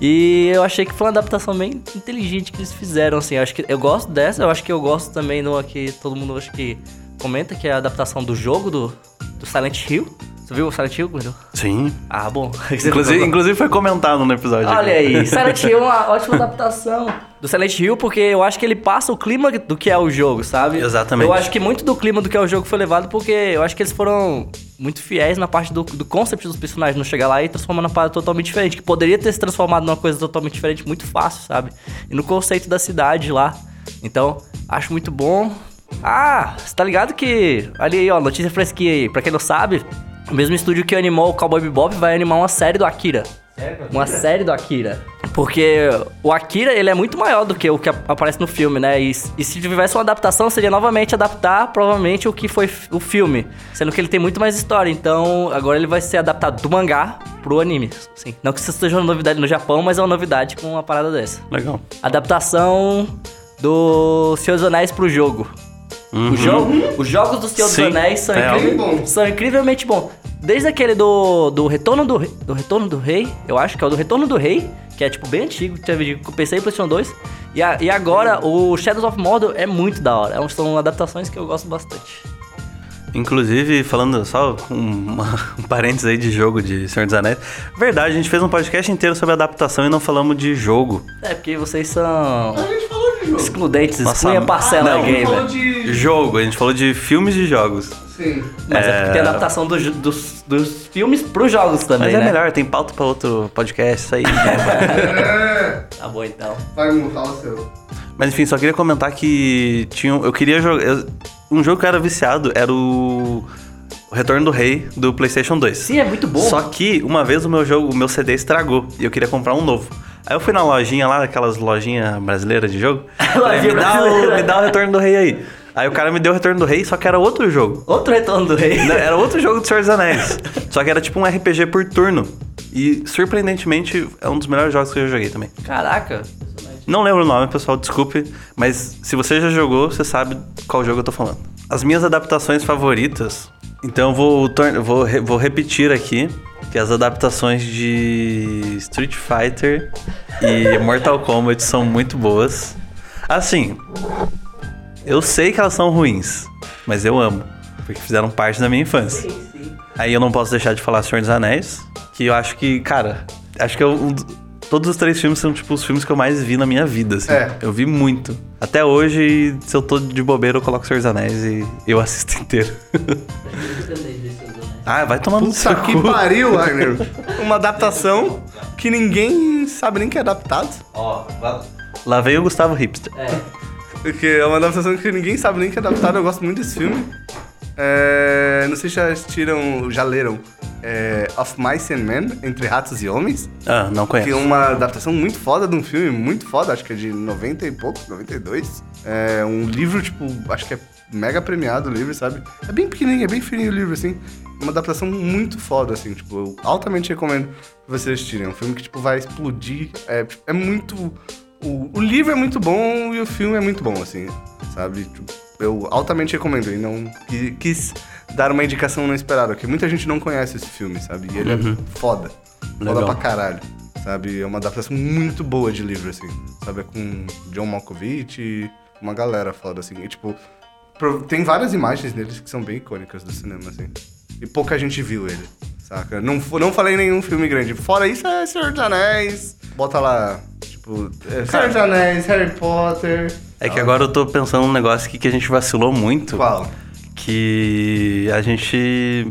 C: E eu achei que foi uma adaptação bem inteligente que eles fizeram, assim. Eu acho que eu gosto dessa, eu acho que eu gosto também do que todo mundo acho que comenta, que é a adaptação do jogo do, do Silent Hill. Você viu o Silent Hill, Guido?
A: Sim.
C: Ah, bom.
A: Inclusive, inclusive foi comentado no episódio.
C: Olha
A: aqui.
C: aí, Silent Hill é uma ótima adaptação do Silent Hill, porque eu acho que ele passa o clima do que é o jogo, sabe?
A: Exatamente.
C: Eu acho que muito do clima do que é o jogo foi levado porque eu acho que eles foram muito fiéis na parte do, do concept dos personagens, não chegar lá e transformar numa parada totalmente diferente, que poderia ter se transformado numa coisa totalmente diferente muito fácil, sabe? E no conceito da cidade lá. Então, acho muito bom. Ah, você tá ligado que. Ali aí, ó, notícia fresquinha aí. Pra quem não sabe, o mesmo estúdio que animou o Cowboy Bebop vai animar uma série do Akira. Uma série do Akira. Porque o Akira, ele é muito maior do que o que ap- aparece no filme, né? E, e se tivesse uma adaptação, seria novamente adaptar, provavelmente, o que foi o filme. Sendo que ele tem muito mais história. Então, agora ele vai ser adaptado do mangá pro anime. Sim. Não que isso seja uma novidade no Japão, mas é uma novidade com uma parada dessa.
A: Legal.
C: Adaptação do Senhor dos Anéis pro jogo. O jogo, os jogos do Senhor
A: Sim,
C: dos Anéis são,
A: é
C: incrível-
B: algo bom.
C: são incrivelmente bons. Desde aquele do, do Retorno do, Rei- do Retorno do Rei, eu acho que é o do Retorno do Rei, que é tipo bem antigo, teve de PC e PlayStation 2. E, a- e agora o Shadows of Mordor é muito da hora. É São adaptações que eu gosto bastante.
A: Inclusive, falando só um, uma- um parênteses aí de jogo de Senhor dos Anéis. Verdade, a gente fez um podcast inteiro sobre adaptação e não falamos de jogo.
C: É, porque vocês são
B: A gente jogo.
C: excludentes,
A: Nossa,
C: excluem a parcela
A: não,
B: A gente falou
C: gamer.
B: de...
A: Jogo, a gente falou de filmes de jogos.
B: Sim.
C: Mas é, porque tem adaptação dos, dos, dos filmes pros jogos também,
A: Mas é
C: né?
A: melhor, tem pauta pra outro podcast, isso aí. né?
B: É.
C: Tá bom então.
B: Vai, fala o seu.
A: Mas enfim, só queria comentar que tinha, um- eu queria jogar. eu- Um jogo que eu era viciado era o. o Retorno do Rei do PlayStation 2.
C: Sim, é muito bom.
A: Só que uma vez o meu jogo, o meu CD estragou e eu queria comprar um novo. Aí eu fui na lojinha lá, aquelas lojinhas brasileiras de jogo. falei, me, dá o, me dá o Retorno do Rei aí. Aí o cara me deu o Retorno do Rei, só que era outro jogo.
C: Outro Retorno do Rei.
A: Não, Era outro jogo do Senhor dos Anéis. Só que era tipo um RPG por turno. E surpreendentemente é um dos melhores jogos que eu já joguei também.
C: Caraca.
A: Não lembro o nome, pessoal, desculpe. Mas se você já jogou, você sabe qual jogo eu tô falando. As minhas adaptações favoritas. Então eu vou, vou, vou repetir aqui. Que as adaptações de Street Fighter e Mortal Kombat são muito boas. Assim, eu sei que elas são ruins, mas eu amo. porque fizeram parte da minha infância. Aí eu não posso deixar de falar Senhor dos Anéis, que eu acho que, cara, acho que eu, um do- todos os três filmes são, tipo, os filmes que eu mais vi na minha vida, assim.
B: É.
A: Eu vi muito. Até hoje, se eu tô de bobeira, eu coloco Senhor dos Anéis e eu assisto inteiro. Ah, vai tomar no seu
B: que
A: cu.
B: pariu, Wagner. Uma adaptação que ninguém sabe nem que é adaptado.
A: Ó, lá veio o Gustavo Hipster.
C: É.
B: Porque é uma adaptação que ninguém sabe nem que é adaptado. Eu gosto muito desse filme. É, não sei se já assistiram, já leram é, Of Mice and Men, Entre Ratos e Homens.
A: Ah, não
B: Que é
A: conheço.
B: uma adaptação muito foda de um filme, muito foda, acho que é de 90 e pouco, 92. É um livro, tipo, acho que é mega premiado o livro, sabe? É bem pequenininho, é bem fininho o livro, assim. Uma adaptação muito foda, assim, tipo, eu altamente recomendo vocês assistirem. É um filme que, tipo, vai explodir. É, tipo, é muito... O, o livro é muito bom e o filme é muito bom, assim, sabe? Tipo, eu altamente recomendo e não qui- quis dar uma indicação não esperada, porque muita gente não conhece esse filme, sabe? E ele é foda. Foda
A: Legal.
B: pra caralho. Sabe? É uma adaptação muito boa de livro, assim. Sabe? É com John Malkovich e uma galera foda, assim. E, tipo, tem várias imagens deles que são bem icônicas do cinema, assim. E pouca gente viu ele, saca? Não, não falei nenhum filme grande. Fora isso, é Senhor dos Anéis. Bota lá, tipo, é, Senhor dos Anéis, Harry Potter.
A: É que agora eu tô pensando num negócio aqui que a gente vacilou muito.
B: Qual?
A: Que a gente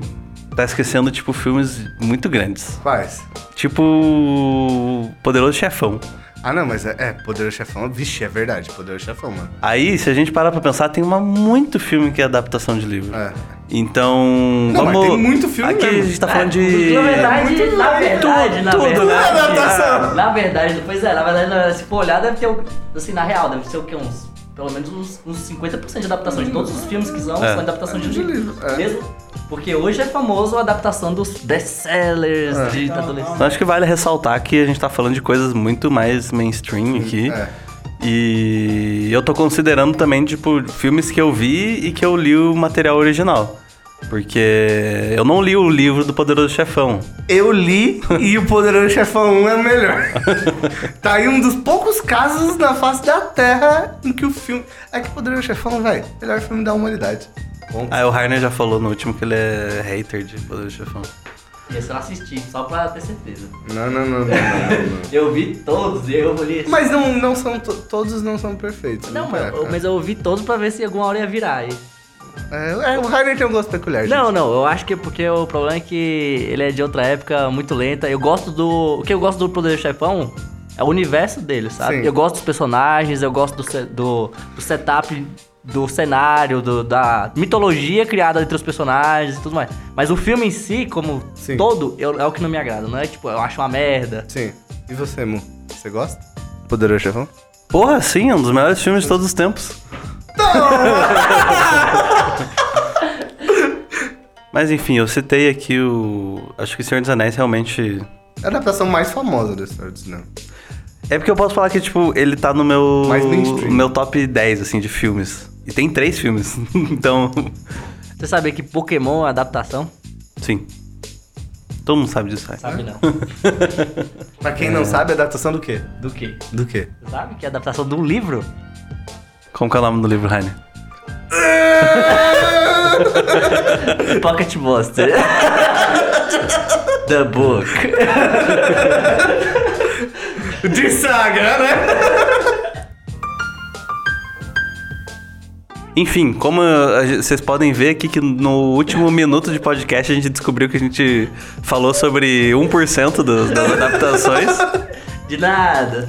A: tá esquecendo, tipo, filmes muito grandes.
B: Quais?
A: Tipo. Poderoso Chefão.
B: Ah, não, mas é, é Poderoso Chefão. Vixe, é verdade, Poderoso Chefão, mano.
A: Aí, se a gente parar pra pensar, tem uma muito filme que é adaptação de livro.
B: É.
A: Então.
B: Não, mas
A: vamos.
B: tem muito filme
A: Aqui
B: mesmo.
A: a gente tá falando de.
C: Na verdade, na verdade, na
A: tudo,
C: verdade.
A: né?
B: Adaptação.
C: Na verdade, pois é, na verdade, se for olhar, deve ter, assim, na real, deve ser o quê? Uns, pelo menos uns, uns 50% de adaptação de todos os filmes que são,
A: É.
C: são adaptação de
B: De
C: livro.
B: livro, é.
C: Mesmo? Porque hoje é famoso a adaptação dos best-sellers
B: É.
C: de adolescente.
A: Então acho que vale ressaltar que a gente tá falando de coisas muito mais mainstream aqui.
B: É.
A: E eu tô considerando também, tipo, filmes que eu vi e que eu li o material original. Porque eu não li o livro do Poderoso Chefão.
B: Eu li e o Poderoso Chefão 1 é o melhor. tá aí um dos poucos casos na face da Terra em que o filme. É que o Poderoso Chefão, velho, melhor filme da humanidade. Bom.
A: Aí o Rainer já falou no último que ele é hater de Poderoso Chefão.
C: Esse eu não assisti, só pra ter certeza.
B: Não, não, não, não, não, não.
C: Eu vi todos, eu li.
B: Mas não, não são. to- todos não são perfeitos.
C: Não,
B: é,
C: mas, eu- mas eu vi todos pra ver se alguma hora ia virar. E...
B: É, é, o Rainer tem um gosto peculiar, gente.
C: Não, não, eu acho que é porque o problema é que ele é de outra época, muito lenta. Eu gosto do. O que eu gosto do Poder Chefão é o universo dele, sabe?
B: Sim.
C: Eu gosto dos personagens, eu gosto do, do, do setup do cenário, do- da mitologia criada entre os personagens e tudo mais. Mas o filme em si, como
B: Sim.
C: todo, eu- é o que não me agrada. Não é tipo, eu acho uma merda.
B: Sim. E você, Mu? Você gosta? Poderoso Chefão?
A: Porra, sim, é um dos melhores filmes de todos os tempos. Mas enfim, eu citei aqui o. Acho que o Senhor dos Anéis realmente.
B: É a adaptação mais famosa da história do cinema.
A: É porque eu posso falar que, tipo, ele tá no meu.
B: Mais mainstream.
A: meu top 10, assim, de filmes. E tem três filmes. então.
C: Você sabia que Pokémon é adaptação?
A: Sim. Todo mundo sabe disso, né?
C: Sabe não.
B: Pra quem não sabe, é adaptação do quê?
C: Do quê?
B: Do quê?
C: Você sabe que é adaptação de um livro?
A: Como que é o nome do livro, Rainer?
C: Pocket Monster. The Book.
B: De saga, né?
A: Enfim, como vocês podem ver aqui que no último minuto de podcast a gente descobriu que a gente falou sobre 1% das, das adaptações.
C: De nada.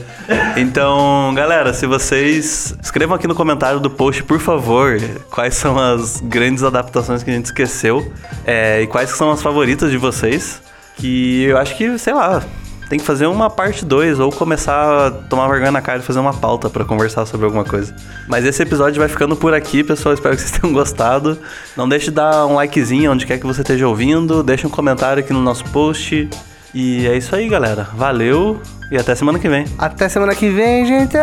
A: Então, galera, se vocês escrevam aqui no comentário do post, por favor, quais são as grandes adaptações que a gente esqueceu é, e quais são as favoritas de vocês. Que eu acho que, sei lá, tem que fazer uma parte 2 ou começar a tomar vergonha na cara e fazer uma pauta pra conversar sobre alguma coisa. Mas esse episódio vai ficando por aqui, pessoal. Espero que vocês tenham gostado. Não deixe de dar um likezinho onde quer que você esteja ouvindo. Deixa um comentário aqui no nosso post. E é isso aí, galera. Valeu e até semana que vem.
B: Até semana que vem, gente.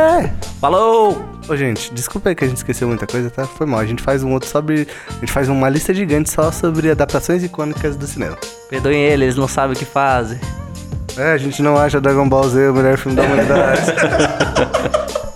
C: Falou!
B: Ô, gente, desculpa aí que a gente esqueceu muita coisa, tá? Foi mal. A gente faz um outro sobre. A gente faz uma lista gigante só sobre adaptações icônicas do cinema.
C: Perdoem eles, eles não sabem o que fazem.
B: É, a gente não acha Dragon Ball Z o melhor filme da humanidade.